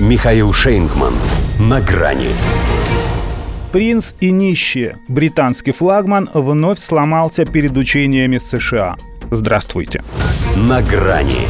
Михаил Шейнгман. На грани. Принц и нищие. Британский флагман вновь сломался перед учениями США. Здравствуйте. На грани.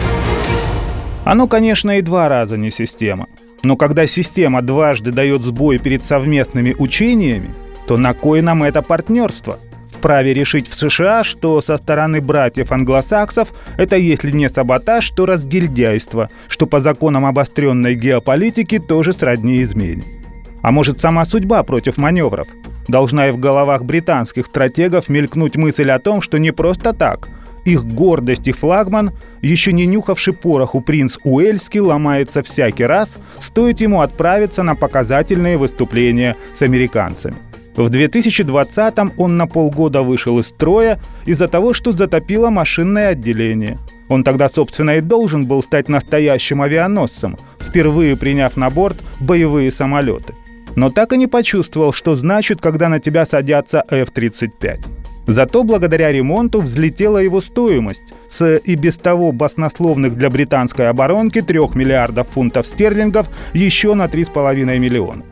Оно, конечно, и два раза не система. Но когда система дважды дает сбой перед совместными учениями, то на кой нам это партнерство? Вправе решить в США, что со стороны братьев-англосаксов это если не саботаж, то разгильдяйство, что по законам обостренной геополитики тоже сродни измене. А может сама судьба против маневров? Должна и в головах британских стратегов мелькнуть мысль о том, что не просто так – их гордость и флагман, еще не нюхавший пороху принц Уэльский, ломается всякий раз, стоит ему отправиться на показательные выступления с американцами. В 2020-м он на полгода вышел из строя из-за того, что затопило машинное отделение. Он тогда, собственно, и должен был стать настоящим авианосцем, впервые приняв на борт боевые самолеты. Но так и не почувствовал, что значит, когда на тебя садятся F-35. Зато благодаря ремонту взлетела его стоимость с и без того баснословных для британской оборонки 3 миллиардов фунтов стерлингов еще на 3,5 миллиона.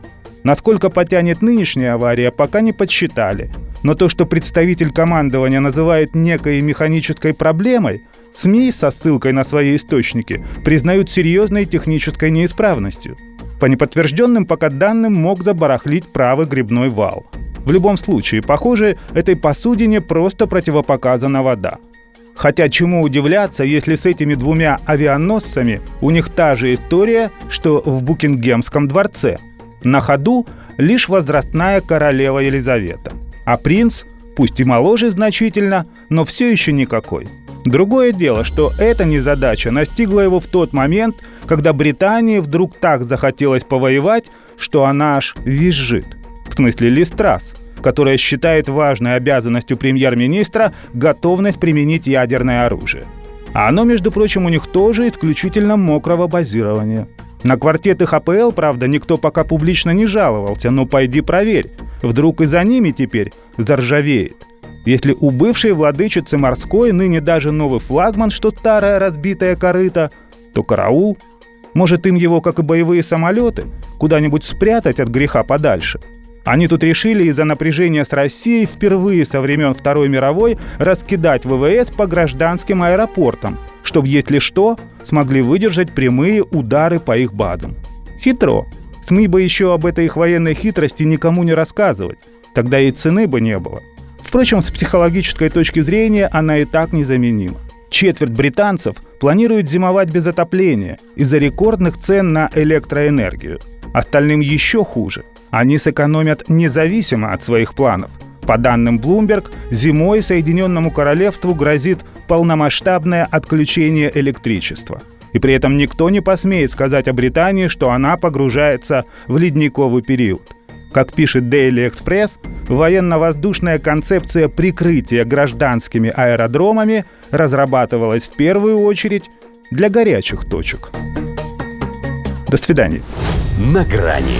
Насколько потянет нынешняя авария, пока не подсчитали. Но то, что представитель командования называет некой механической проблемой, СМИ со ссылкой на свои источники признают серьезной технической неисправностью. По неподтвержденным пока данным мог забарахлить правый грибной вал – в любом случае, похоже, этой посудине просто противопоказана вода. Хотя чему удивляться, если с этими двумя авианосцами у них та же история, что в Букингемском дворце. На ходу лишь возрастная королева Елизавета. А принц, пусть и моложе значительно, но все еще никакой. Другое дело, что эта незадача настигла его в тот момент, когда Британии вдруг так захотелось повоевать, что она аж визжит – в смысле Листрас, которая считает важной обязанностью премьер-министра готовность применить ядерное оружие. А оно, между прочим, у них тоже исключительно мокрого базирования. На квартеты ХПЛ, правда, никто пока публично не жаловался, но пойди проверь. Вдруг и за ними теперь заржавеет. Если у бывшей владычицы морской ныне даже новый флагман, что старая разбитая корыта, то караул. Может им его, как и боевые самолеты, куда-нибудь спрятать от греха подальше – они тут решили из-за напряжения с Россией впервые со времен Второй мировой раскидать ВВС по гражданским аэропортам, чтобы, если что, смогли выдержать прямые удары по их базам. Хитро. СМИ бы еще об этой их военной хитрости никому не рассказывать. Тогда и цены бы не было. Впрочем, с психологической точки зрения она и так незаменима. Четверть британцев планирует зимовать без отопления из-за рекордных цен на электроэнергию. Остальным еще хуже. Они сэкономят независимо от своих планов. По данным Bloomberg, зимой Соединенному Королевству грозит полномасштабное отключение электричества. И при этом никто не посмеет сказать о Британии, что она погружается в ледниковый период. Как пишет Daily Express, военно-воздушная концепция прикрытия гражданскими аэродромами разрабатывалась в первую очередь для горячих точек. До свидания. На грани